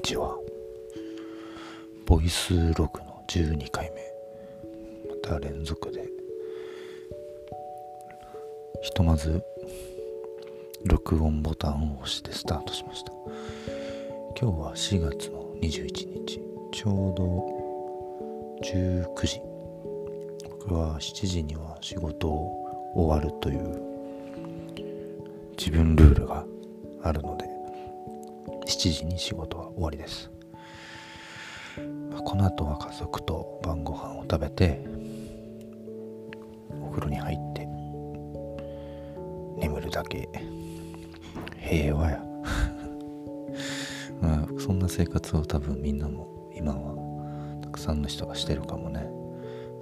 ちはボイスログの12回目。また連続でひとまず録音ボタンを押してスタートしました。今日は4月の21日ちょうど19時。僕は7時には仕事を終わるという自分ルールがあるので7時に仕事は終わりです。この後は家族と晩ご飯を食べてお風呂に入って眠るだけ。平和や。まあそんな生活を多分みんなも今はたくさんの人がしてるかもね。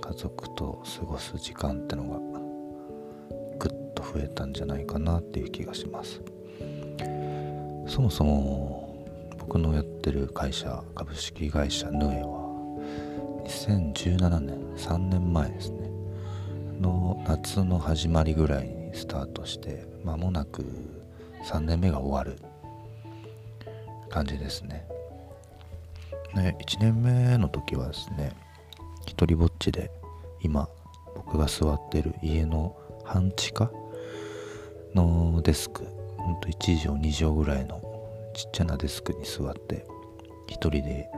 家族と過ごす時間ってのがぐっと増えたんじゃないかなっていう気がします。そもそも僕のやってる会社株式会社ヌエは2017年3年前ですね。の夏の始まりぐらいにスタートして間もなく3年目が終わる感じですね。で1年目の時はですね一人ぼっちで今僕が座ってる家の半地下のデスクほんと1畳2畳ぐらいのちっちゃなデスクに座って一人で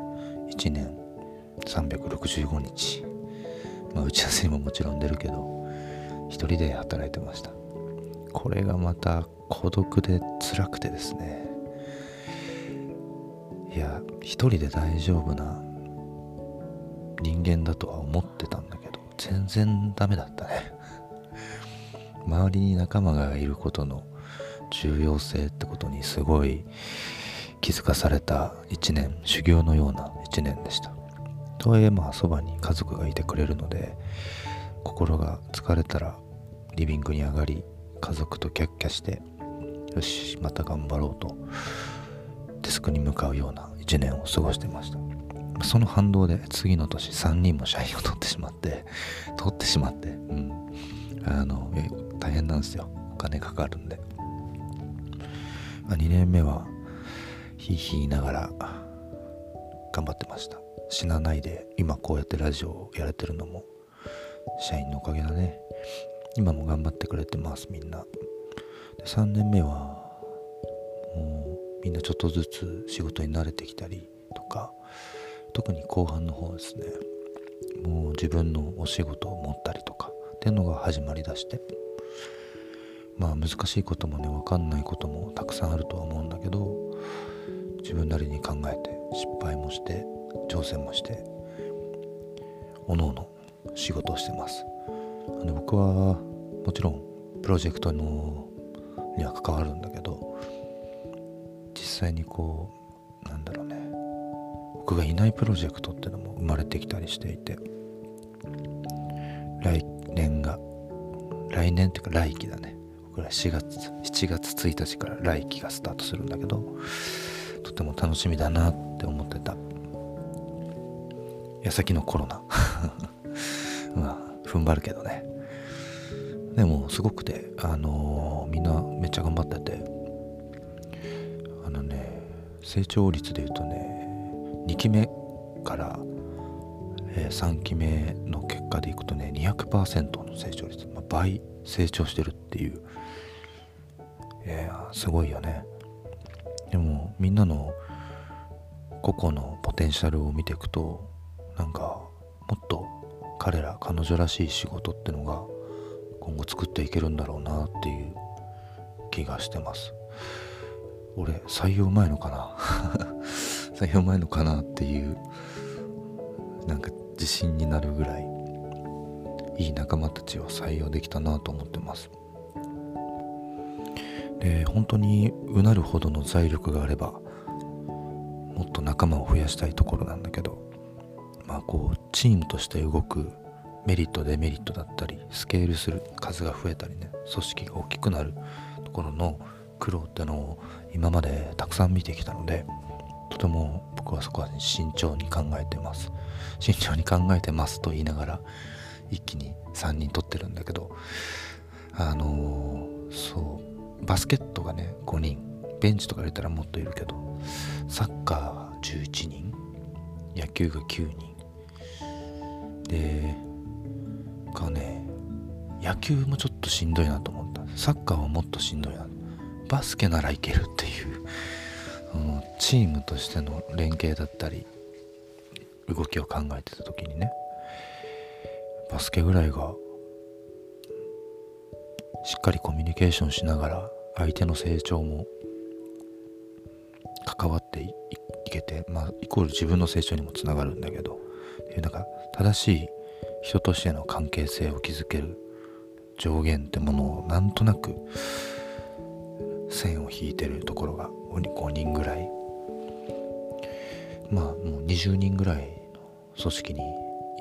1年365日。まあ打ち合わせにももちろん出るけど一人で働いてました。これがまた孤独で辛くてですね。いや一人で大丈夫な人間だとは思ってたんだけど全然ダメだったね。周りに仲間がいることの重要性ってことにすごい気づかされた一年修行のような一年でした。とはいえまあそばに家族がいてくれるので心が疲れたらリビングに上がり家族とキャッキャしてよしまた頑張ろうとデスクに向かうような一年を過ごしてました。その反動で次の年3人も社員を取ってしまって取ってしまってうん。あの大変なんですよ。お金かかるんで、あ、2年目はひいひい言いながら頑張ってました。死なないで今こうやってラジオをやれてるのも社員のおかげだね。今も頑張ってくれてますみんな。で3年目はもうみんなちょっとずつ仕事に慣れてきたりとか特に後半の方ですね。もう自分のお仕事を持ったりとかっていうのが始まりだして。まあ難しいこともね分かんないこともたくさんあるとは思うんだけど自分なりに考えて失敗もして挑戦もしておのおの仕事をしてます。で僕はもちろんプロジェクトのには関わるんだけど実際にこうなんだろうね僕がいないプロジェクトっていうのも生まれてきたりしていて来年が来年っていうか来期だね。僕ら4月7月1日から来期がスタートするんだけどとても楽しみだなって思ってた。矢先のコロナ。まあ踏ん張るけどね。でもすごくてあのー、みんなめっちゃ頑張ってて。あのね成長率で言うとね2期目から、えー、3期目の結果でいくとね200%の成長率、まあ、倍成長してるっていういやすごいよね。でもみんなの個々のポテンシャルを見ていくとなんかもっと彼ら彼女らしい仕事ってのが今後作っていけるんだろうなっていう気がしてます。俺採用前のかな？採用前のかなっていうなんか自信になるぐらいいい仲間たちを採用できたなと思ってます。で本当にうなるほどの財力があればもっと仲間を増やしたいところなんだけどまあこうチームとして動くメリットデメリットだったりスケールする数が増えたりね組織が大きくなるところの苦労ってのを今までたくさん見てきたのでとても僕はそこは、慎重に考えてます。慎重に考えてますと言いながら一気に3人取ってるんだけどあのー、そう。バスケットがね5人。ベンチとか入れたらもっといるけど。サッカーは11人。野球が9人。でがね野球もちょっとしんどいなと思った。サッカーはもっとしんどいな。バスケならいけるっていう。そのチームとしての連携だったり動きを考えてた時にね。バスケぐらいがしっかりコミュニケーションしながら相手の成長も関わっていけてまあイコール自分の成長にもつながるんだけどなんか正しい人としての関係性を築ける上限ってものをなんとなく線を引いてるところが5人ぐらい。まあもう20人ぐらいの組織に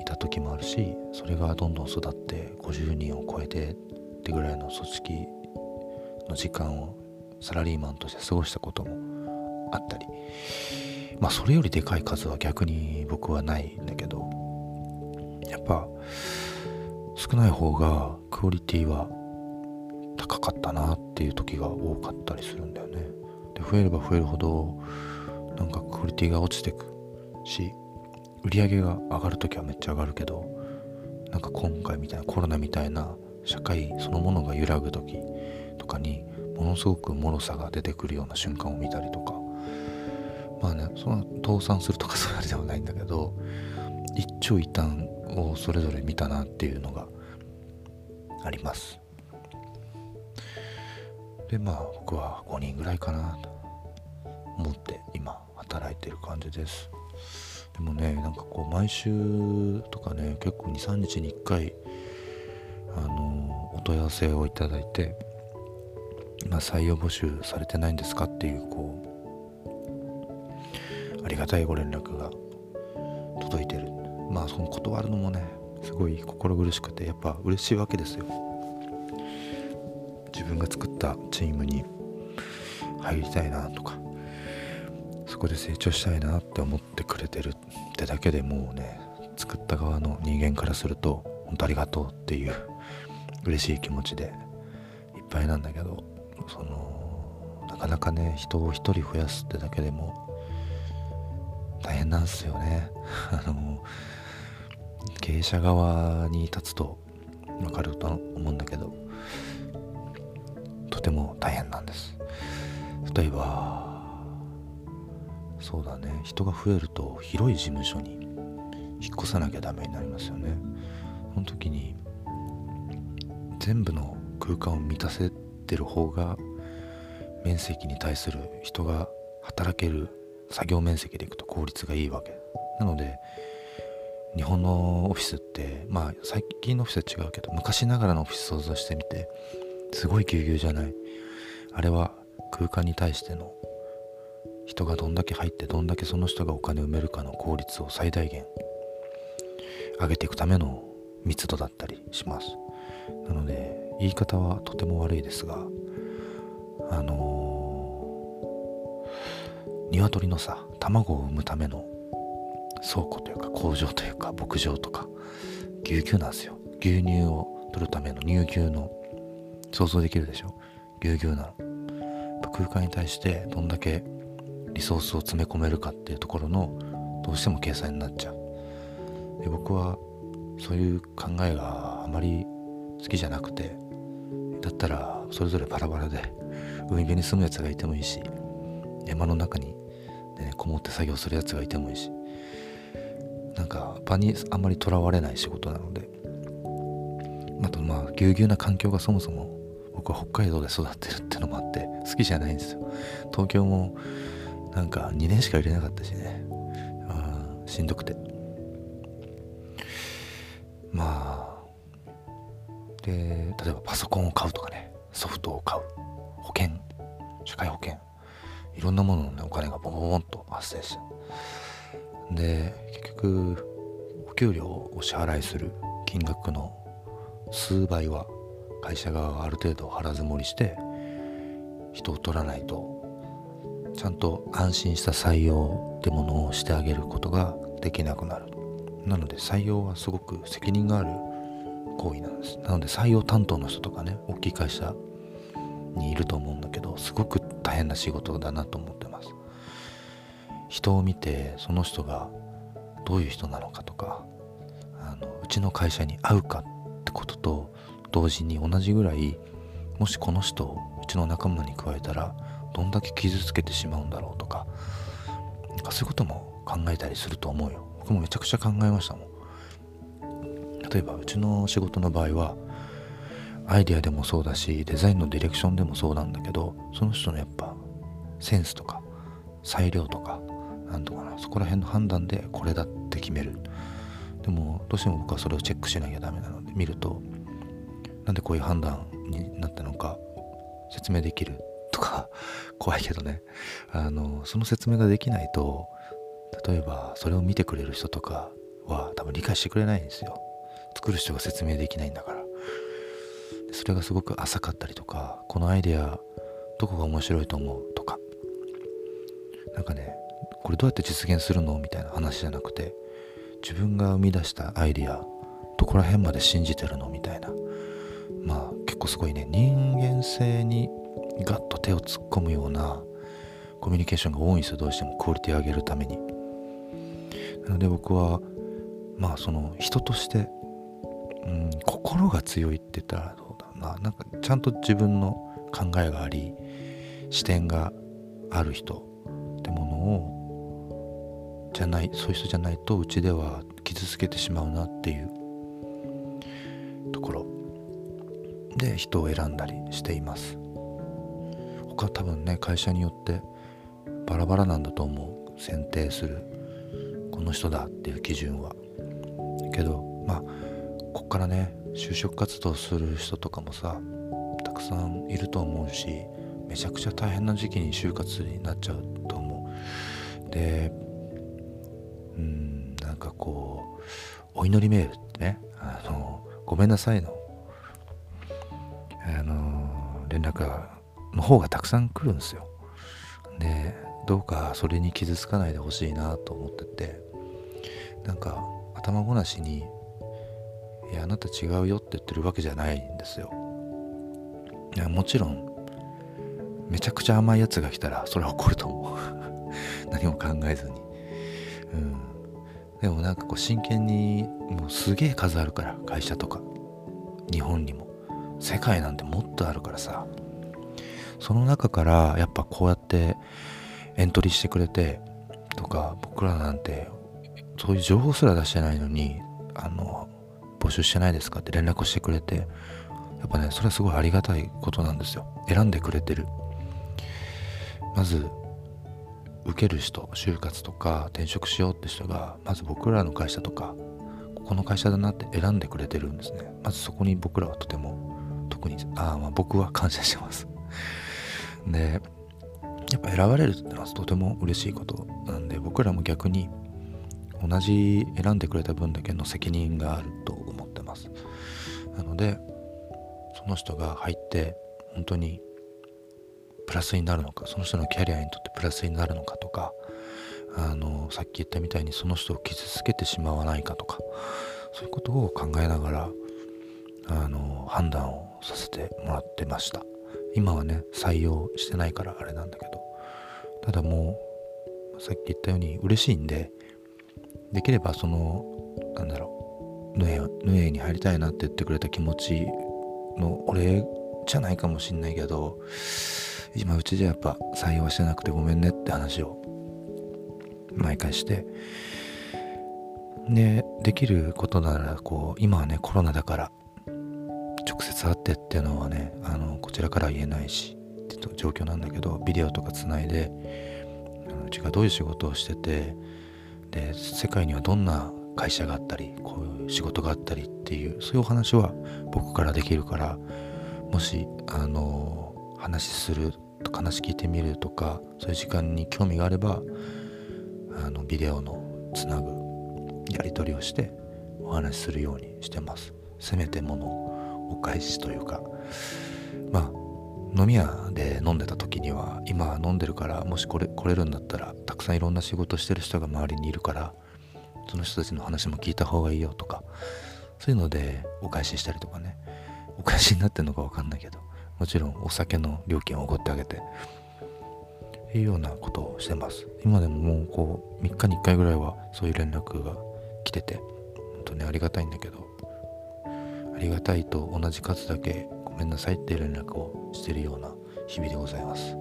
いた時もあるしそれがどんどん育って50人を超えてってぐらいの組織の時間をサラリーマンとして過ごしたこともあったり。まあそれよりでかい数は逆に僕はないんだけど。やっぱ少ない方がクオリティは高かったなっていう時が多かったりするんだよね。で増えれば増えるほどなんかクオリティが落ちてくし売り上げが上がる時はめっちゃ上がるけどなんか今回みたいなコロナみたいな社会そのものが揺らぐ時とかにものすごく脆さが出てくるような瞬間を見たりとか。まあねその倒産するとかそういうあれではないんだけど一長一短をそれぞれ見たなっていうのがあります。でまあ僕は5人ぐらいかなと思って今働いてる感じです。でもねなんかこう毎週とかね結構23日に1回あのお問い合わせをいただいて今採用募集されてないんですかっていうこうありがたいご連絡が届いてる。まあその断るのもねすごい心苦しくてやっぱ嬉しいわけですよ。自分が作ったチームに入りたいなとかそこで成長したいなって思ってくれてるってだけでもうね作った側の人間からすると本当ありがとうっていう嬉しい気持ちでいっぱいなんだけどそのなかなかね人を一人増やすってだけでも大変なんですよね。あの経営者側に立つと分かると思うんだけどとても大変なんです。例えばそうだね人が増えると広い事務所に引っ越さなきゃダメになりますよね。その時に全部の空間を満たせてる方が面積に対する人が働ける作業面積でいくと効率がいいわけ。なので日本のオフィスってまあ最近のオフィスは違うけど昔ながらのオフィス想像してみてすごいぎゅうぎゅうじゃない。あれは空間に対しての人がどんだけ入ってどんだけその人がお金を埋めるかの効率を最大限上げていくための密度だったりします。なので言い方はとても悪いですがあのー、鶏のさ卵を産むための倉庫というか工場というか牧場とかぎゅうぎゅうなんですよ。牛乳を取るための乳牛の想像できるでしょ？ぎゅうぎゅうなの。空間に対してどんだけリソースを詰め込めるかっていうところのどうしても計算になっちゃう。で僕はそういう考えがあまり好きじゃなくてだったらそれぞれバラバラで海辺に住むやつがいてもいいし山の中にで、ね、こもって作業するやつがいてもいいしなんか場にあんまりとらわれない仕事なのであとまあぎゅうぎゅうな環境がそもそも僕は北海道で育ってるってのもあって好きじゃないんですよ。東京もなんか2年しか入れなかったしね。あしんどくて。まあで例えばパソコンを買うとかねソフトを買う保険社会保険いろんなものの、ね、お金がボンボンと発生してで結局お給料をお支払いする金額の数倍は会社側がある程度腹積もりして人を取らないとちゃんと安心した採用ってものをしてあげることができなくなるなので採用はすごく責任がある行為なんです。なので採用担当の人とかね大きい会社にいると思うんだけどすごく大変な仕事だなと思ってます。人を見てその人がどういう人なのかとかあのうちの会社に合うかってことと同時に同じぐらいもしこの人をうちの仲間に加えたらどんだけ傷つけてしまうんだろうとかなんかそういうことも考えたりすると思うよ。もめちゃくちゃ考えましたもん。例えばうちの仕事の場合はアイデアでもそうだしデザインのディレクションでもそうなんだけどその人のやっぱセンスとか裁量とかなんとかなそこら辺の判断でこれだって決める。でもどうしても僕はそれをチェックしなきゃダメなので見るとなんでこういう判断になったのか説明できるとか怖いけどね。あのその説明ができないと例えばそれを見てくれる人とかは多分理解してくれないんですよ。作る人が説明できないんだから。それがすごく浅かったりとかこのアイデアどこが面白いと思うとか。なんかねこれどうやって実現するのみたいな話じゃなくて自分が生み出したアイデアどこら辺まで信じてるのみたいな。まあ結構すごいね人間性にガッと手を突っ込むようなコミュニケーションが多いんですよどうしても。クオリティを上げるために。なので僕はまあその人として、うん、心が強いって言ったらどうだろうな。なんかちゃんと自分の考えがあり視点がある人ってものをじゃないそういう人じゃないとうちでは傷つけてしまうなっていうところ。で人を選んだりしています。他多分ね会社によってバラバラなんだと思う。選定する。この人だっていう基準は。けどまあこっからね就職活動する人とかもさたくさんいると思うしめちゃくちゃ大変な時期に就活になっちゃうと思う。でうんなんかこうお祈りメールってねあのごめんなさいのあの連絡の方がたくさん来るんですよ。でどうかそれに傷つかないでほしいなと思っててなんか頭ごなしに「いやあなた違うよ」って言ってるわけじゃないんですよ。いやもちろんめちゃくちゃ甘いやつが来たらそれは怒ると思う。何も考えずに。うん。でもなんかこう真剣にもうすげえ数あるから会社とか。日本にも。世界なんてもっとあるからさ。その中からやっぱこうやってエントリーしてくれてとか僕らなんてそういう情報すら出してないのにあの募集してないですか？って連絡をしてくれてやっぱねそれはすごいありがたいことなんですよ。選んでくれてる。まず受ける人就活とか転職しようって人がまず僕らの会社とかここの会社だなって選んでくれてるんですね。まずそこに僕らはとても特にあまあ僕は感謝してます。でやっぱ選ばれるってのはとても嬉しいことなんで僕らも逆に同じ選んでくれた分だけの責任があると思ってます。なのでその人が入って本当にプラスになるのかその人のキャリアにとってプラスになるのかとかあのさっき言ったみたいにその人を傷つけてしまわないかとかそういうことを考えながらあの判断をさせてもらってました。今はね採用してないからあれなんだけど。ただもうさっき言ったように嬉しいんでできればそのなんだろうヌエヌエに入りたいなって言ってくれた気持ちのお礼じゃないかもしんないけど今うちじゃやっぱ採用してなくてごめんねって話を毎回してでできることならこう今はねコロナだから直接会ってっていうのはねあのこちらからは言えないしって状況なんだけどビデオとかつないでうちがどういう仕事をしててで世界にはどんな会社があったりこういう仕事があったりっていうそういうお話は僕からできるからもしあの話すると話聞いてみるとかそういう時間に興味があればあのビデオのつなぐやり取りをしてお話しするようにしてます。せめてものお返しというか。まあ飲み屋で飲んでた時には今飲んでるからもしこれ来れるんだったらたくさんいろんな仕事してる人が周りにいるからその人たちの話も聞いた方がいいよとかそういうのでお返ししたりとかね。お返しになってるのか分かんないけどもちろんお酒の料金をおごってあげていうようなことをしてます。今でももうこう3日に1回ぐらいはそういう連絡が来てて本当にありがたいんだけどありがたいと同じ数だけごめんなさいっていう連絡をしてるような日々でございます。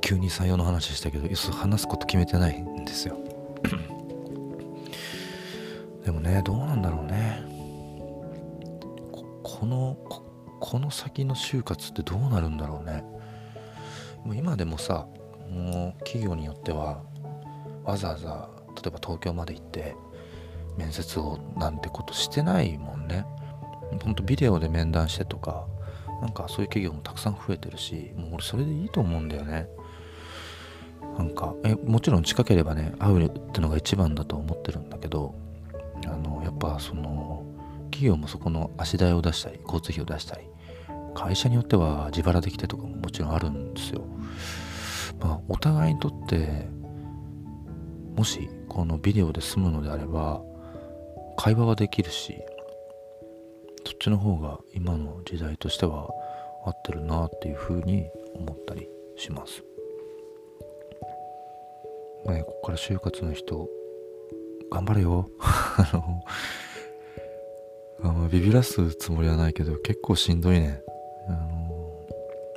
急に採用の話したけど話すこと決めてないんですよ。でもねどうなんだろうね。このこの先の就活ってどうなるんだろうね。もう今でもさもう企業によってはわざわざ例えば東京まで行って面接をなんてことしてないもんね。ほんとビデオで面談してとかなんかそういう企業もたくさん増えてるしもう俺それでいいと思うんだよねなんかえもちろん近ければね会うってのが一番だと思ってるんだけどあのやっぱその企業もそこの足代を出したり交通費を出したり会社によっては自腹できてとかももちろんあるんですよ。まあ、お互いにとってもしこのビデオで済むのであれば会話はできるしそっちの方が今の時代としては合ってるなっていうふうに思ったりします。ね、ここから就活の人頑張れよ あのあんビビらすつもりはないけど結構しんどいねあの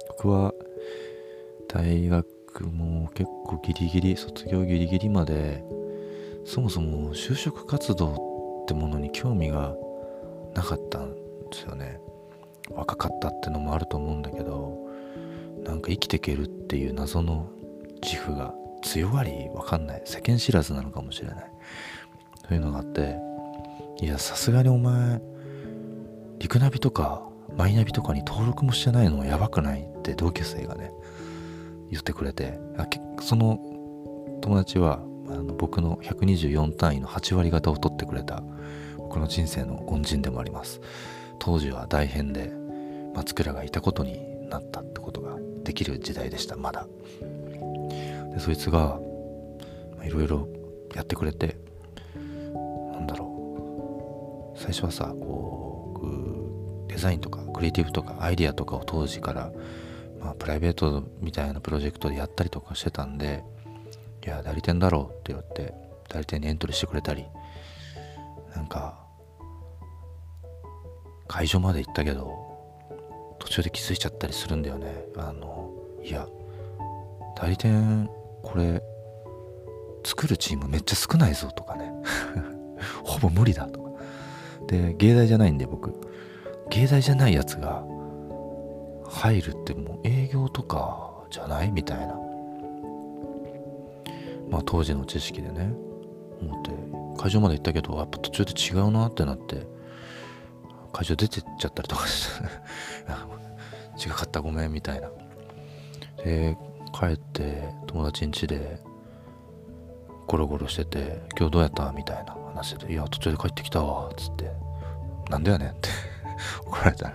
僕は大学も結構ギリギリ卒業ギリギリまでそもそも就職活動ってものに興味がなかったんですよね。若かったってのもあると思うんだけどなんか生きていけるっていう謎の自負が強がりわかんない。世間知らずなのかもしれない。というのがあっていやさすがにお前リクナビとかマイナビとかに登録もしてないのやばくないって同級生がね言ってくれてその友達はあの僕の124単位の8割方を取ってくれた僕の人生の恩人でもあります。当時は大変で松倉がいたことになったってことができる時代でしたまだ。でそいつがいろいろやってくれてなんだろう。最初はさこうデザインとかクリエイティブとかアイディアとかを当時から、まあ、プライベートみたいなプロジェクトでやったりとかしてたんでいや代理店だろうって言って代理店にエントリーしてくれたりなんか会場まで行ったけど途中で気づいちゃったりするんだよね。あのいや代理店これ作るチームめっちゃ少ないぞとかね。ほぼ無理だとか。で芸大じゃないんで僕。芸大じゃないやつが入るってもう営業とかじゃない？みたいな。まあ当時の知識でね思って。会場まで行ったけどやっぱ途中で違うなってなって。会場出てっちゃったりとかして違かったごめんみたいな。で帰って友達ん家でゴロゴロしてて「今日どうやった?」みたいな話で「いや途中で帰ってきたわ」っつって「なんでやねん」って。怒られた、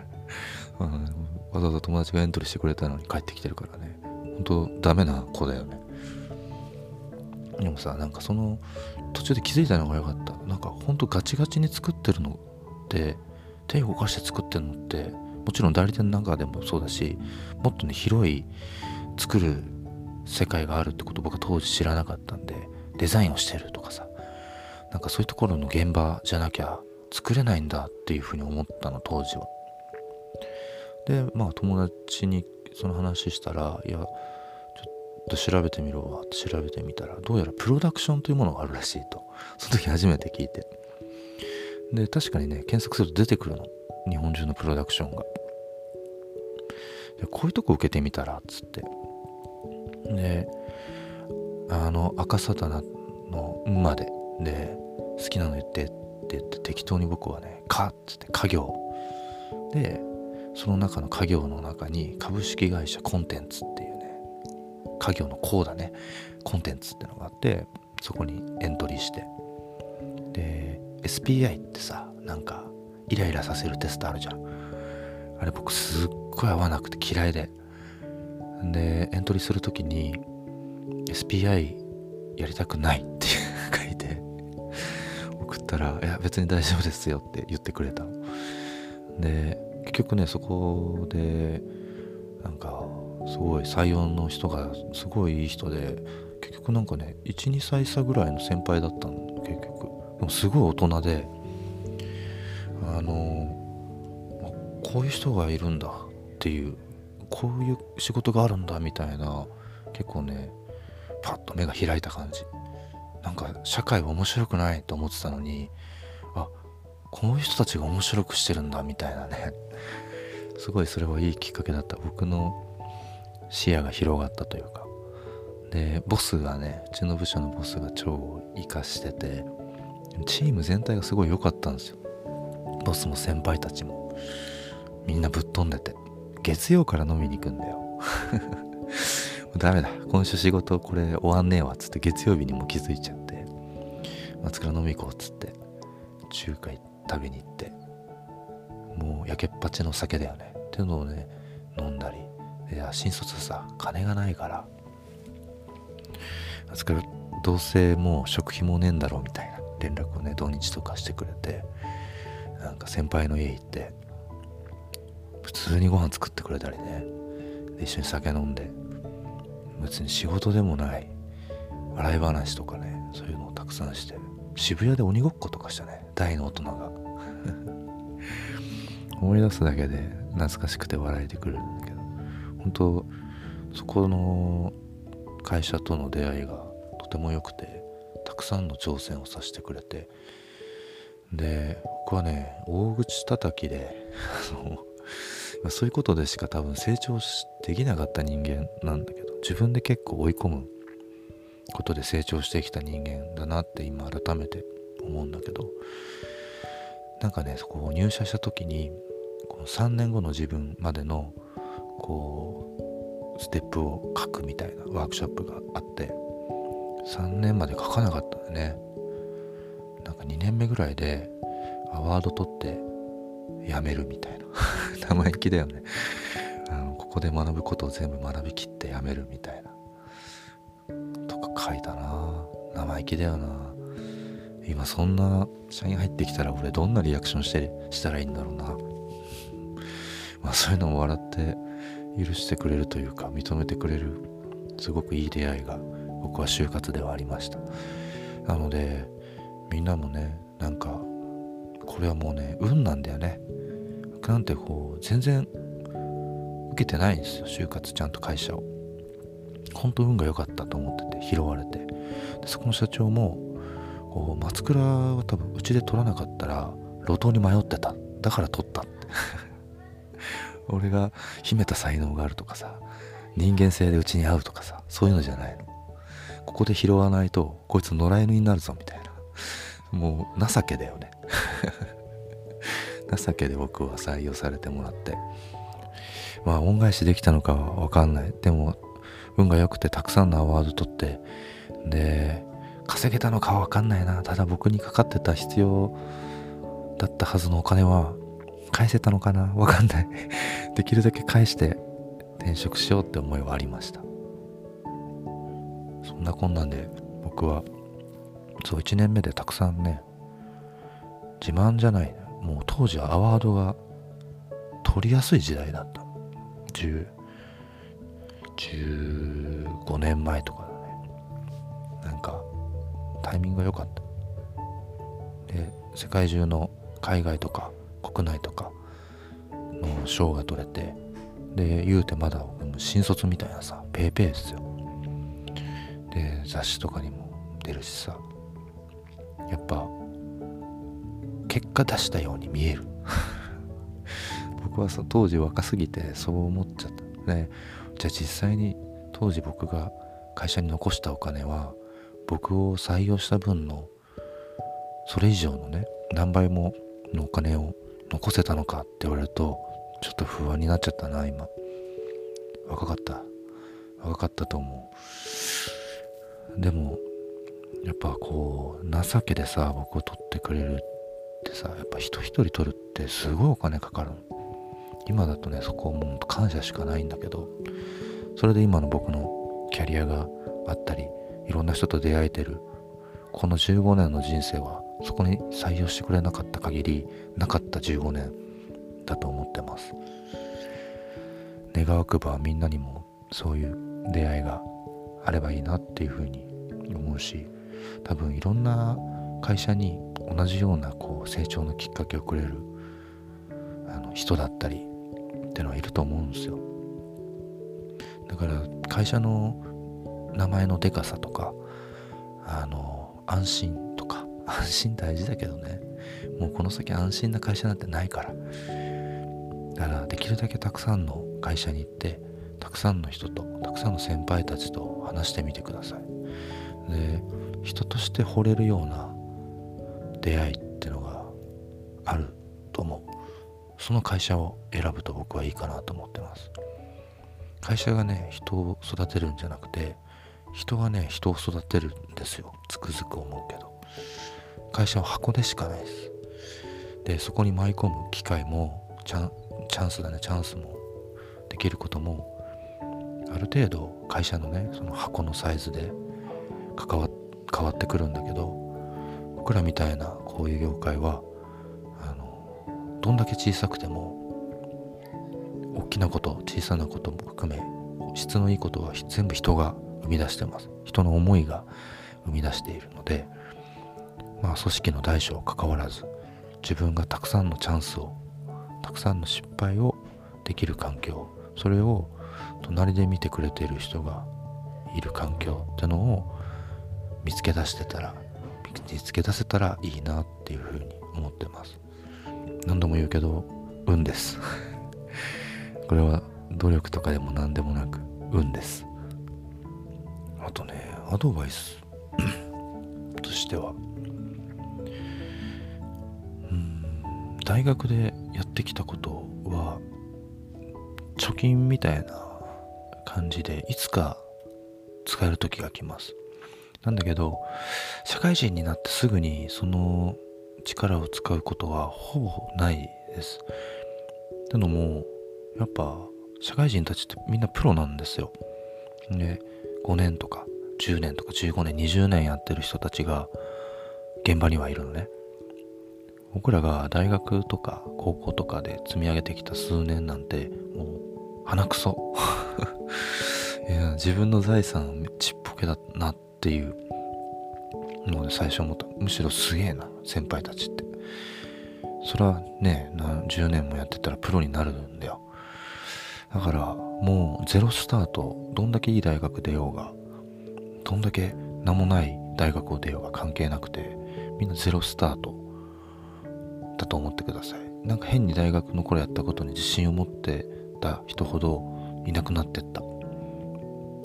うん、わざわざ友達がエントリーしてくれたのに帰ってきてるからね。本当ダメな子だよね。でもさなんかその途中で気づいたのが良かった。なんかほんとガチガチに作ってるのって手動かして作ってるのってもちろん代理店なんかでもそうだしもっとね広い作る世界があるってこと僕は当時知らなかったんでデザインをしてるとかさなんかそういうところの現場じゃなきゃ作れないんだっていうふうに思ったの当時は。でまあ友達にその話したらいやちょっと調べてみろわって調べてみたらどうやらプロダクションというものがあるらしいと。その時初めて聞いて。で確かにね検索すると出てくるの。日本中のプロダクションが。こういうとこ受けてみたらっつって。であの赤サタナの「ん」までで好きなの言ってって言って適当に僕はね「か」っつって家業。でその中の家業の中に株式会社コンテンツっていうね家業のこうだねコンテンツってのがあってそこにエントリーして。で SPI ってさなんかイライラさせるテストあるじゃん。あれ僕すっごい合わなくて嫌いで。でエントリーする時に SPI やりたくないって 書いて送ったら「いや別に大丈夫ですよ」って言ってくれたで結局ねそこでなんかすごい採用の人がすごいいい人で結局なんかね12歳差ぐらいの先輩だったのすごい大人であのこういう人がいるんだっていうこういう仕事があるんだみたいな結構ねパッと目が開いた感じ。なんか社会は面白くないと思ってたのにあこの人たちが面白くしてるんだみたいなね。すごいそれはいいきっかけだった。僕の視野が広がったというか。でボスがねうちの部署のボスが超生かしててチーム全体がすごい良かったんですよ。ボスも先輩たちも。みんなぶっ飛んでて。月曜から飲みに行くんだよ。ダメだ。今週仕事これ終わんねえわっつって。月曜日にも気づいちゃって。松倉飲み行こうっつって。中華食べに行って。もう焼けっぱちの酒だよね。っていうのをね飲んだり。いや新卒さ金がないから。松倉どうせもう食費もねえんだろうみたいな。連絡をね土日とかしてくれてなんか先輩の家行って普通にご飯作ってくれたりね一緒に酒飲んで別に仕事でもない笑い話とかねそういうのをたくさんして渋谷で鬼ごっことかしたね大の大人が。思い出すだけで懐かしくて笑えてくるんだけど本当そこの会社との出会いがとても良くてたくさんの挑戦をさせてくれて。で僕はね大口叩きで そういうことでしか多分成長できなかった人間なんだけど自分で結構追い込むことで成長してきた人間だなって今改めて思うんだけどなんかねそこ入社した時にこの3年後の自分までのこうステップを書くみたいなワークショップがあって3年まで書かなかったんだね。なんか2年目ぐらいでアワード取って辞めるみたいな。生意気だよね。あのここで学ぶことを全部学びきって辞めるみたいな。とか書いたな。生意気だよな。今そんな社員入ってきたら俺どんなリアクションしてしたらいいんだろうな。まあそういうのも笑って許してくれるというか認めてくれるすごくいい出会いが僕は就活ではありました。なのでみんなもねなんかこれはもうね運なんだよね。僕なんてこう全然受けてないんですよ就活ちゃんと会社を。本当運が良かったと思ってて拾われて。でそこの社長もこう松倉は多分うちで取らなかったら路頭に迷ってた。だから取ったって。俺が秘めた才能があるとかさ人間性でうちに合うとかさそういうのじゃないの。ここで拾わないとこいつ野良犬になるぞみたいな。もう情けだよね。情けで僕は採用されてもらって。まあ恩返しできたのかは分かんない。でも運が良くてたくさんのアワード取って。で稼げたのかは分かんないな。ただ僕にかかってた必要だったはずのお金は返せたのかな？分かんない。できるだけ返して転職しようって思いはありました。なこんなんで僕はそう1年目でたくさんね自慢じゃないもう当時アワードが取りやすい時代だった。10 15年前とかだね。なんかタイミングが良かった。で世界中の海外とか国内とかの賞が取れてで言うてまだ新卒みたいなさペーペーですよ。で雑誌とかにも出るしさ。やっぱ結果出したように見える。僕はさ当時若すぎてそう思っちゃった。ねじゃあ実際に当時僕が会社に残したお金は僕を採用した分のそれ以上のね何倍ものお金を残せたのかって言われるとちょっと不安になっちゃったな今。若かった。若かったと思う。でもやっぱこう情けでさ僕を取ってくれるってさやっぱ人一人取るってすごいお金かかる今だとねそこもう感謝しかないんだけどそれで今の僕のキャリアがあったりいろんな人と出会えてるこの15年の人生はそこに採用してくれなかった限りなかった15年だと思ってます。願わくばみんなにもそういう出会いがあればいいなっていうふうに思うし多分いろんな会社に同じようなこう成長のきっかけをくれるあの人だったりってのはいると思うんですよ。だから会社の名前のでかさとかあの安心とか 安心大事だけどねもうこの先安心な会社なんてないからだからできるだけたくさんの会社に行ってたくさんの人とたくさんの先輩たちと話してみてください。で人として惚れるような出会いってのがあると思う。その会社を選ぶと僕はいいかなと思ってます。会社がね人を育てるんじゃなくて人がね人を育てるんですよ。つくづく思うけど。会社は箱でしかないです。でそこに舞い込む機会もチャンスだねチャンスもできることもある程度会社のねその箱のサイズで関わ変わってくるんだけど僕らみたいなこういう業界はあのどんだけ小さくても大きなこと小さなことも含め質のいいことは全部人が生み出してます。人の思いが生み出しているのでまあ組織の大小関わらず自分がたくさんのチャンスをたくさんの失敗をできる環境それを隣で見てくれている人がいる環境ってのを見つけ出してたら見つけ出せたらいいなっていうふうに思ってます。何度も言うけど運です。これは努力とかでも何でもなく運です。あとねアドバイス としてはうん大学でやってきたことは貯金みたいな感じでいつか使える時が来ます。なんだけど社会人になってすぐにその力を使うことはほぼないです。ってのもやっぱ社会人たちってみんなプロなんですよ。で5年とか10年とか15年20年やってる人たちが現場にはいるのね。僕らが大学とか高校とかで積み上げてきた数年なんてもう鼻くそ。いや自分の財産ちっぽけだなっていうので最初思った。むしろすげえな先輩たちって。それはね何10年もやってたらプロになるんだよ。だからもうゼロスタートどんだけいい大学出ようがどんだけ名もない大学を出ようが関係なくてみんなゼロスタートだと思ってください。なんか変に大学の頃やったことに自信を持ってた人ほどいなくなってった。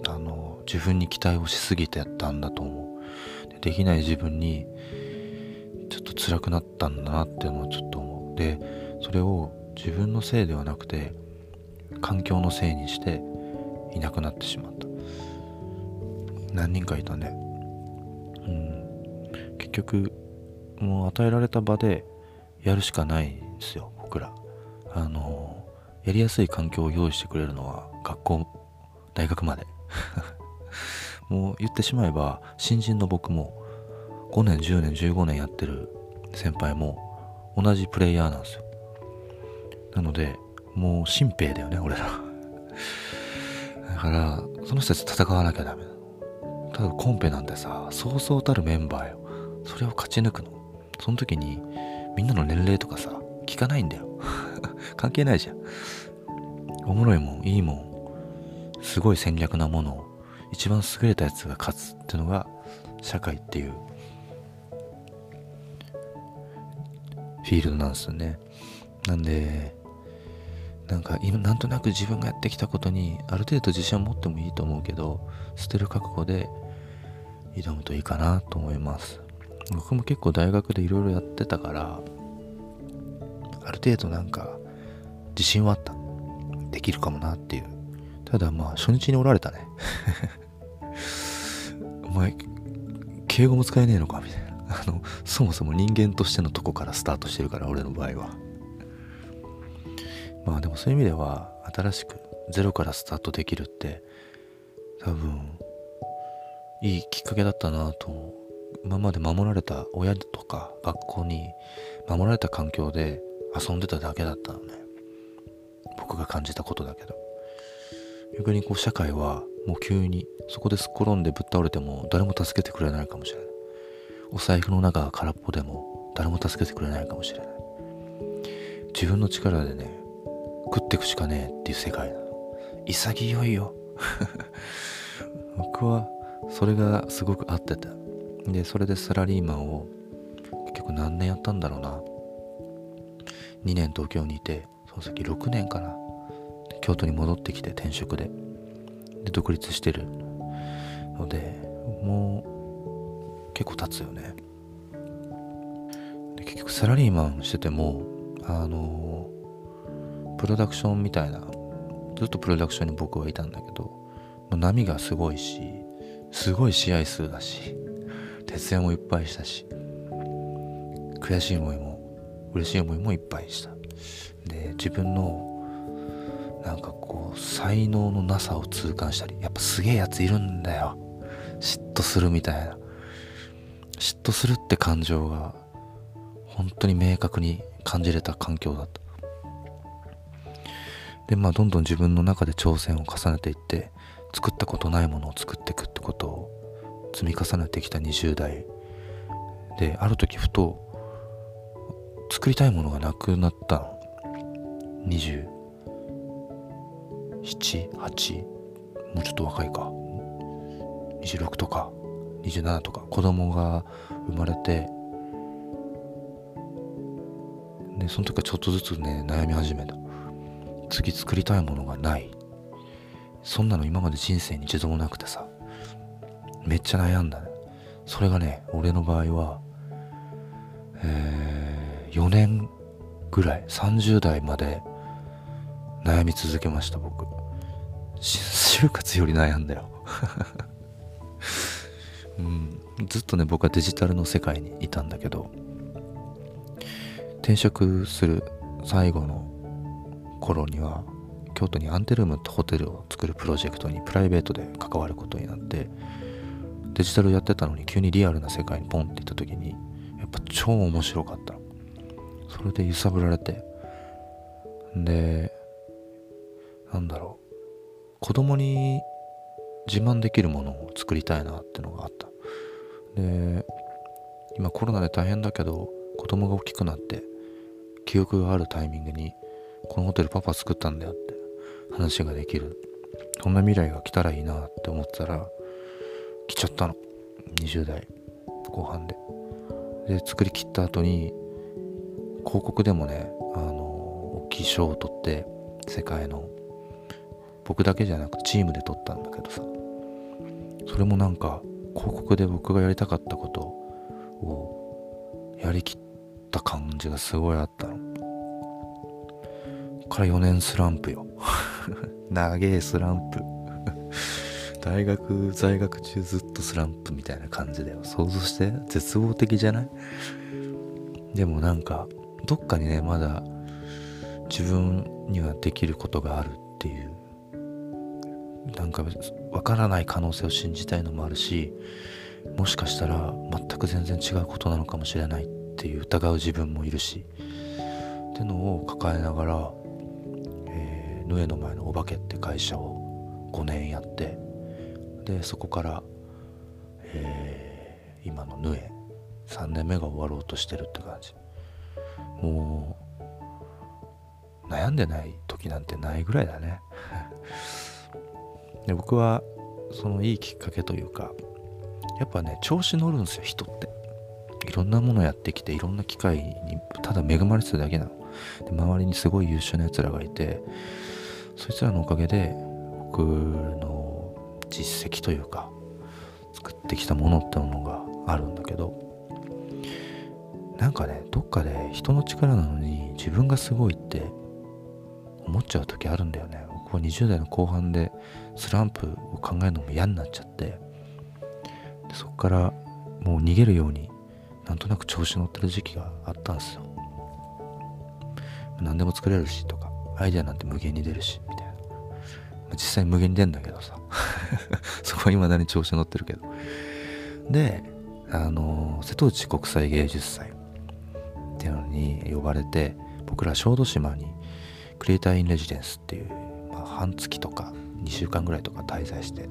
あの自分に期待をしすぎてやったんだと思う。でできない自分にちょっと辛くなったんだなっていうのはちょっと思う。でそれを自分のせいではなくて環境のせいにしていなくなってしまった。何人かいたね。うん。結局もう与えられた場でやるしかないんですよ僕ら。あのやりやすい環境を用意してくれるのは学校大学まで。もう言ってしまえば新人の僕も5年10年15年やってる先輩も同じプレイヤーなんですよ。なのでもう新兵だよね俺ら。だからその人たち戦わなきゃダメ。ただコンペなんてさそうそうたるメンバーよ。それを勝ち抜くの。その時にみんなの年齢とかさ聞かないんだよ。関係ないじゃん。おもろいもんいいもんすごい戦略なものを一番優れたやつが勝つっていうのが社会っていうフィールドなんですよね。なんでなんか今なんとなく自分がやってきたことにある程度自信を持ってもいいと思うけど捨てる覚悟で挑むといいかなと思います。僕も結構大学でいろいろやってたからある程度なんか自信はあった。できるかもなっていう。ただまあ初日におられたね。お前敬語も使えねえのか？みたいな。あのそもそも人間としてのとこからスタートしてるから俺の場合は。まあでもそういう意味では新しくゼロからスタートできるって多分いいきっかけだったなと今まで守られた親とか学校に守られた環境で遊んでただけだったのね。僕が感じたことだけど。逆にこう社会はもう急にそこですっ転んでぶっ倒れても誰も助けてくれないかもしれない。お財布の中が空っぽでも誰も助けてくれないかもしれない。自分の力でね食っていくしかねえっていう世界なの。潔いよ。僕はそれがすごく合ってた。でそれでサラリーマンを結局何年やったんだろうな。2年東京にいてその先6年かな。京都に戻ってきて転職でで独立してるのでもう結構経つよね。で結局サラリーマンしててもあのプロダクションみたいなずっとプロダクションに僕はいたんだけど波がすごいしすごい試合数だし 徹夜もいっぱいしたし悔しい思いも嬉しい思いもいっぱいした。で自分のなんかこう才能のなさを痛感したりやっぱすげえやついるんだよ。嫉妬するみたいな。嫉妬するって感情が本当に明確に感じれた環境だった。でまあどんどん自分の中で挑戦を重ねていって作ったことないものを作っていくってことを積み重ねてきた20代。である時ふと作りたいものがなくなったの。78もうちょっと若いか。26とか27とか子供が生まれてでその時はちょっとずつね悩み始めた。次作りたいものがない。そんなの今まで人生に一度もなくてさめっちゃ悩んだね。それがね俺の場合はえー、4年ぐらい30代まで悩み続けました僕。就活より悩んだよ。うん。ずっとね僕はデジタルの世界にいたんだけど転職する最後の頃には京都にアンテルームってホテルを作るプロジェクトにプライベートで関わることになってデジタルやってたのに急にリアルな世界にポンって行った時にやっぱ超面白かった。それで揺さぶられて。でなんだろう。子供に自慢できるものを作りたいなってのがあった。で今コロナで大変だけど子供が大きくなって記憶があるタイミングにこのホテルパパ作ったんだよって話ができる。そんな未来が来たらいいなって思ってたら来ちゃったの。20代後半で。で作り切った後に広告でもねあの大きい賞を取って世界の僕だけじゃなくチームで取ったんだけどさ。それもなんか広告で僕がやりたかったことをやりきった感じがすごいあったの。から4年スランプよ。長えスランプ。大学在学中ずっとスランプみたいな感じだよ。想像して絶望的じゃない？でもなんかどっかにねまだ自分にはできることがあるっていうなんかわからない可能性を信じたいのもあるしもしかしたら全く全然違うことなのかもしれないっていう疑う自分もいるしってのを抱えながらヌエの前のお化けって会社を5年やってでそこから、えー、今のヌエ3年目が終わろうとしてるって感じ。もう悩んでない時なんてないぐらいだね。で僕はそのいいきっかけというかやっぱね調子乗るんですよ人って。いろんなものやってきていろんな機会にただ恵まれてただけなの。で周りにすごい優秀なやつらがいてそいつらのおかげで僕の実績というか作ってきたものってものがあるんだけどなんかねどっかで人の力なのに自分がすごいって思っちゃう時あるんだよね。20代の後半でスランプを考えるのも嫌になっちゃってそこからもう逃げるようになんとなく調子乗ってる時期があったんですよ。何でも作れるしとかアイデアなんて無限に出るしみたいな、実際無限に出るんだけどさ。そこは未だに調子乗ってるけど。であの瀬戸内国際芸術祭っていうのに呼ばれて僕ら小豆島にクリエイター・イン・レジデンスっていう、半月とか2週間ぐらいとか滞在して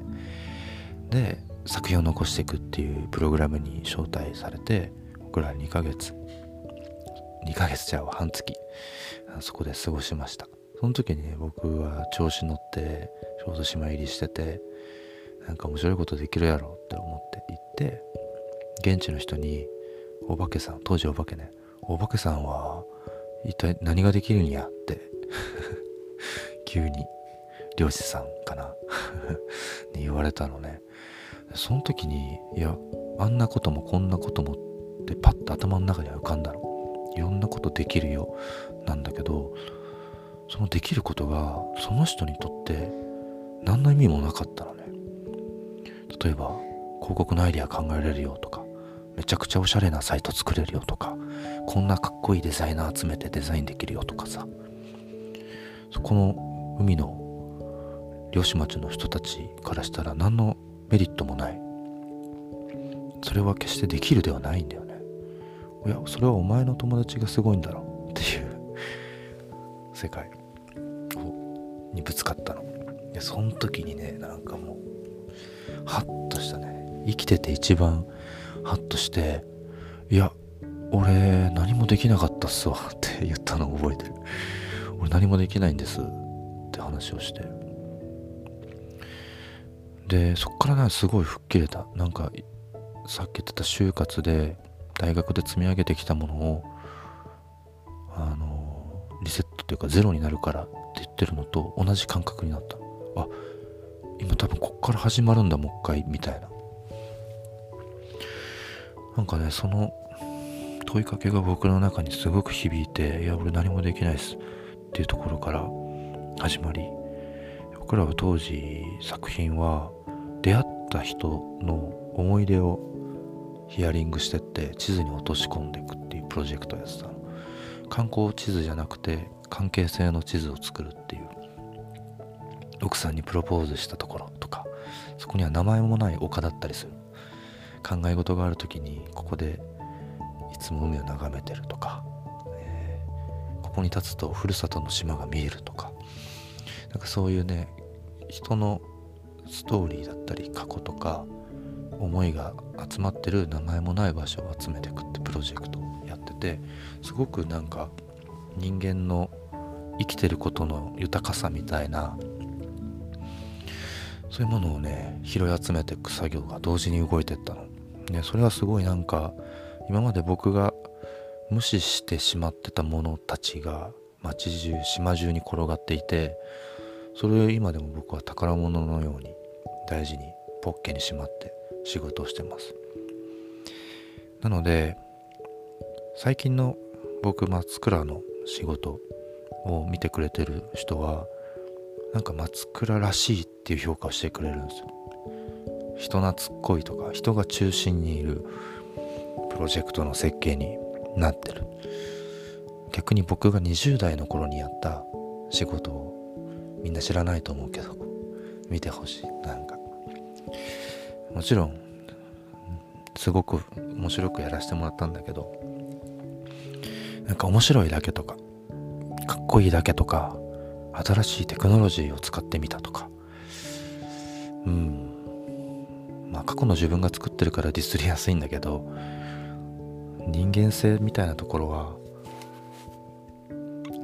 で作品を残していくっていうプログラムに招待されて僕ら2ヶ月2ヶ月じゃあ半月そこで過ごしました。その時にね僕は調子乗って小豆島入りしててなんか面白いことできるやろって思って行って現地の人にお化けさん当時お化けねお化けさんは一体何ができるんやって 急に漁師さんかな？に言われたのね。その時にいやあんなこともこんなこともってパッと頭の中には浮かんだの。いろんなことできるよ。なんだけどそのできることがその人にとって何の意味もなかったのね。例えば広告のアイデア考えられるよとかめちゃくちゃおしゃれなサイト作れるよとかこんなかっこいいデザイナー集めてデザインできるよとかさ。そこの海の漁師町の人たちからしたら何のメリットもない。それは決してできるではないんだよね。いやそれはお前の友達がすごいんだろ。うっていう。世界にぶつかったの。でその時にねなんかもうハッとしたね。生きてて一番ハッとしていや俺何もできなかったっすわ。って言ったのを覚えてる。俺何もできないんです。って話をして。でそっからねすごい吹っ切れた。なんかさっき言ってた就活で大学で積み上げてきたものをあのリセットというかゼロになるからって言ってるのと同じ感覚になった。あ今多分こっから始まるんだもう一回みたいな。なんかねその問いかけが僕の中にすごく響いていや俺何もできないですっていうところから始まり僕らは当時作品は出会った人の思い出をヒアリングしてって地図に落とし込んでいくっていうプロジェクトやってたの。観光地図じゃなくて関係性の地図を作るっていう。奥さんにプロポーズしたところとかそこには名前もない丘だったりする。考え事がある時にここでいつも海を眺めてるとか、えー、ここに立つとふるさとの島が見えるとか。なんかそういうね人のストーリーだったり過去とか思いが集まってる名前もない場所を集めていくってプロジェクトをやっててすごくなんか人間の生きてることの豊かさみたいなそういうものをね拾い集めていく作業が同時に動いてったの。ね、それはすごいなんか今まで僕が無視してしまってたものたちが街中島中に転がっていてそれを今でも僕は宝物のように大事にポッケにしまって仕事をしてます。なので最近の僕松倉の仕事を見てくれてる人はなんか松倉らしいっていう評価をしてくれるんですよ。人懐っこいとか人が中心にいるプロジェクトの設計になってる。逆に僕が20代の頃にやった仕事をみんな知らないと思うけど見てほしい。なんか。もちろんすごく面白くやらせてもらったんだけどなんか面白いだけとかかっこいいだけとか新しいテクノロジーを使ってみたとかうん。まあ過去の自分が作ってるからディスりやすいんだけど人間性みたいなところは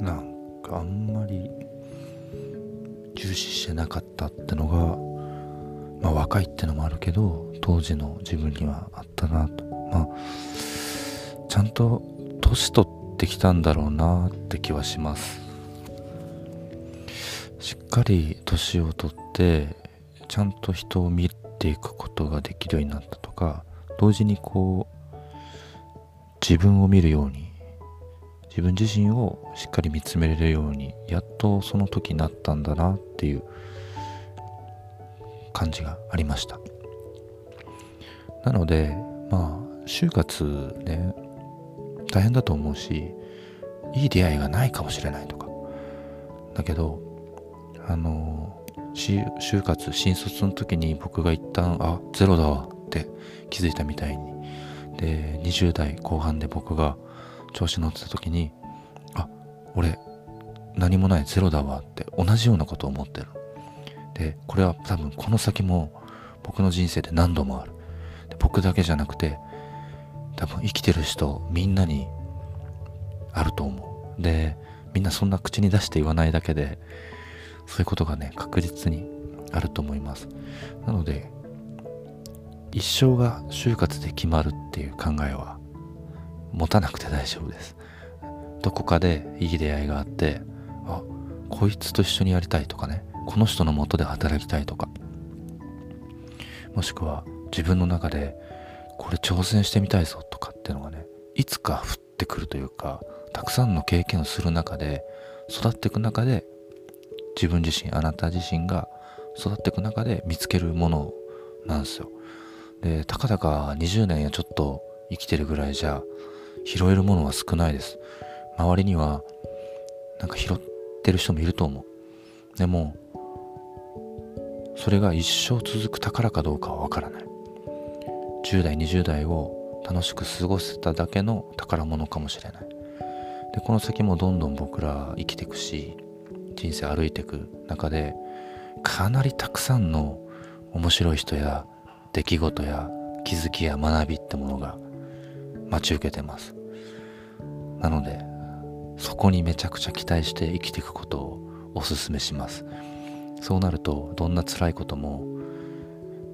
なんかあんまり重視してなかったってのがまあ若いってのもあるけど当時の自分にはあったなと。まあちゃんと年取ってきたんだろうなって気はします。しっかり年を取ってちゃんと人を見ていくことができるようになったとか同時にこう自分を見るように自分自身をしっかり見つめれるようにやっとその時になったんだなっていう感じがありました。なのでまあ就活ね大変だと思うしいい出会いがないかもしれないとか。だけどあの就活新卒の時に僕が一旦あゼロだわって気づいたみたいに。で20代後半で僕が調子乗ってた時にあ俺何もないゼロだわって同じようなことを思ってる。でこれは多分この先も僕の人生で何度もある。で僕だけじゃなくて多分生きてる人みんなにあると思う。でみんなそんな口に出して言わないだけでそういうことがね確実にあると思います。なので一生が就活で決まるっていう考えは持たなくて大丈夫です。どこかでいい出会いがあってあこいつと一緒にやりたいとかね。この人のもとで働きたいとか。もしくは自分の中でこれ挑戦してみたいぞとかっていうのがねいつか降ってくるというかたくさんの経験をする中で育っていく中で自分自身あなた自身が育っていく中で見つけるものなんですよ。でたかだか20年やちょっと生きてるぐらいじゃ拾えるものは少ないです。周りにはなんか拾ってる人もいると思う。でもそれが一生続く宝かどうかはわからない。10代20代を楽しく過ごせただけの宝物かもしれない。でこの先もどんどん僕ら生きていくし人生歩いていく中でかなりたくさんの面白い人や出来事や気づきや学びってものが待ち受けてます。なのでそこにめちゃくちゃ期待して生きていくことをおすすめします。そうなるとどんな辛いことも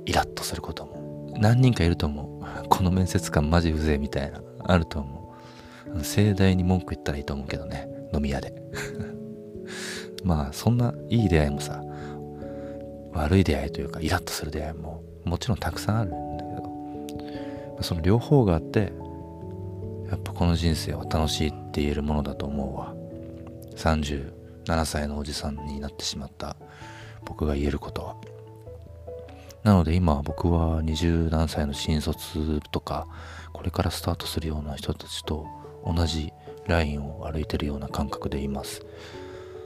イラッとすることも何人かいると思う。この面接官マジうぜえみたいなあると思う。盛大に文句言ったらいいと思うけどね。飲み屋で。まあそんないい出会いもさ悪い出会いというかイラッとする出会いももちろんたくさんあるんだけどその両方があってやっぱこの人生は楽しいって言えるものだと思うわ。37歳のおじさんになってしまった。僕が言えることは。なので今僕は20何歳の新卒とかこれからスタートするような人たちと同じラインを歩いてるような感覚でいます。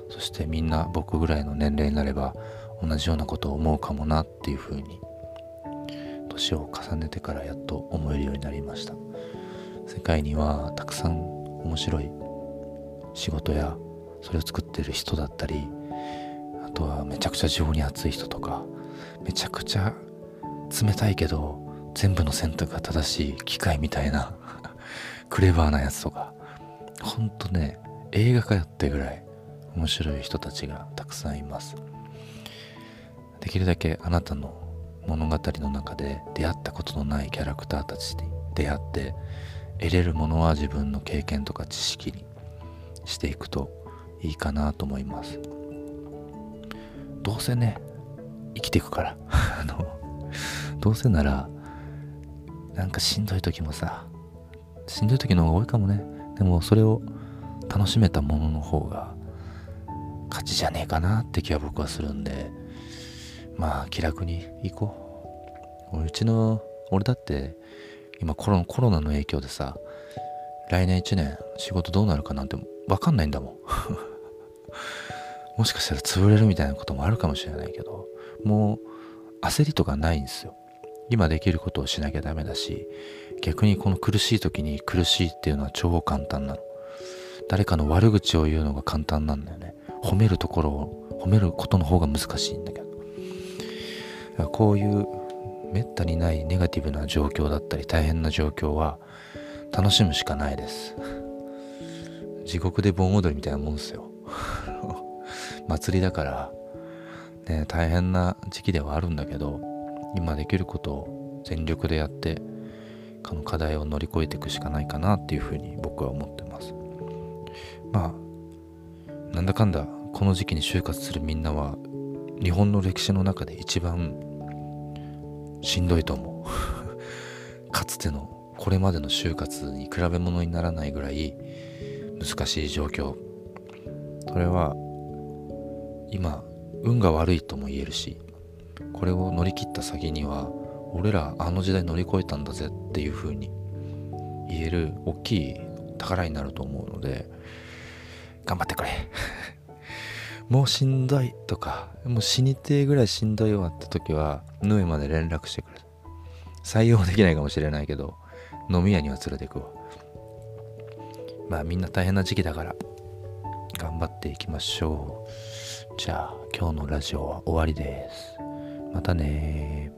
そしてみんな僕ぐらいの年齢になれば同じようなことを思うかもなっていうふうに年を重ねてからやっと思えるようになりました。世界にはたくさん面白い仕事やそれを作ってる人だったりあとはめちゃくちゃ情に熱い人とかめちゃくちゃ冷たいけど全部の選択が正しい機械みたいな クレバーなやつとかほんとね映画かよってぐらい面白い人たちがたくさんいます。できるだけあなたの物語の中で出会ったことのないキャラクターたちに出会って得れるものは自分の経験とか知識にしていくといいかなと思います。どうせね生きていくから。あのどうせならなんかしんどい時もさしんどい時の方が多いかもね。でもそれを楽しめたものの方が勝ちじゃねえかなって気は僕はするんでまあ気楽に行こう。うちの俺だって今コロコロナの影響でさ来年1年仕事どうなるかなんて分かんないんだもん。もしかしたら潰れるみたいなこともあるかもしれないけどもう焦りとかないんですよ。今できることをしなきゃダメだし逆にこの苦しい時に苦しいっていうのは超簡単なの。誰かの悪口を言うのが簡単なんだよね。褒めるところを褒めることの方が難しいんだけど。こういうめったにないネガティブな状況だったり大変な状況は楽しむしかないです。地獄で盆踊りみたいなもんですよ。祭りだからね大変な時期ではあるんだけど今できることを全力でやってこの課題を乗り越えていくしかないかなっていうふうに僕は思ってます。まあなんだかんだこの時期に就活するみんなは日本の歴史の中で一番しんどいと思う。かつてのこれまでの就活に比べ物にならないぐらい難しい状況。それは今運が悪いとも言えるしこれを乗り切った先には俺らあの時代乗り越えたんだぜっていう風に言える大きい宝になると思うので頑張ってくれ。もうしんどいとかもう死にてえぐらいしんどいわって時はヌエまで連絡してくる。採用できないかもしれないけど飲み屋には連れてくわ。まあみんな大変な時期だから頑張っていきましょう。じゃあ今日のラジオは終わりです。またね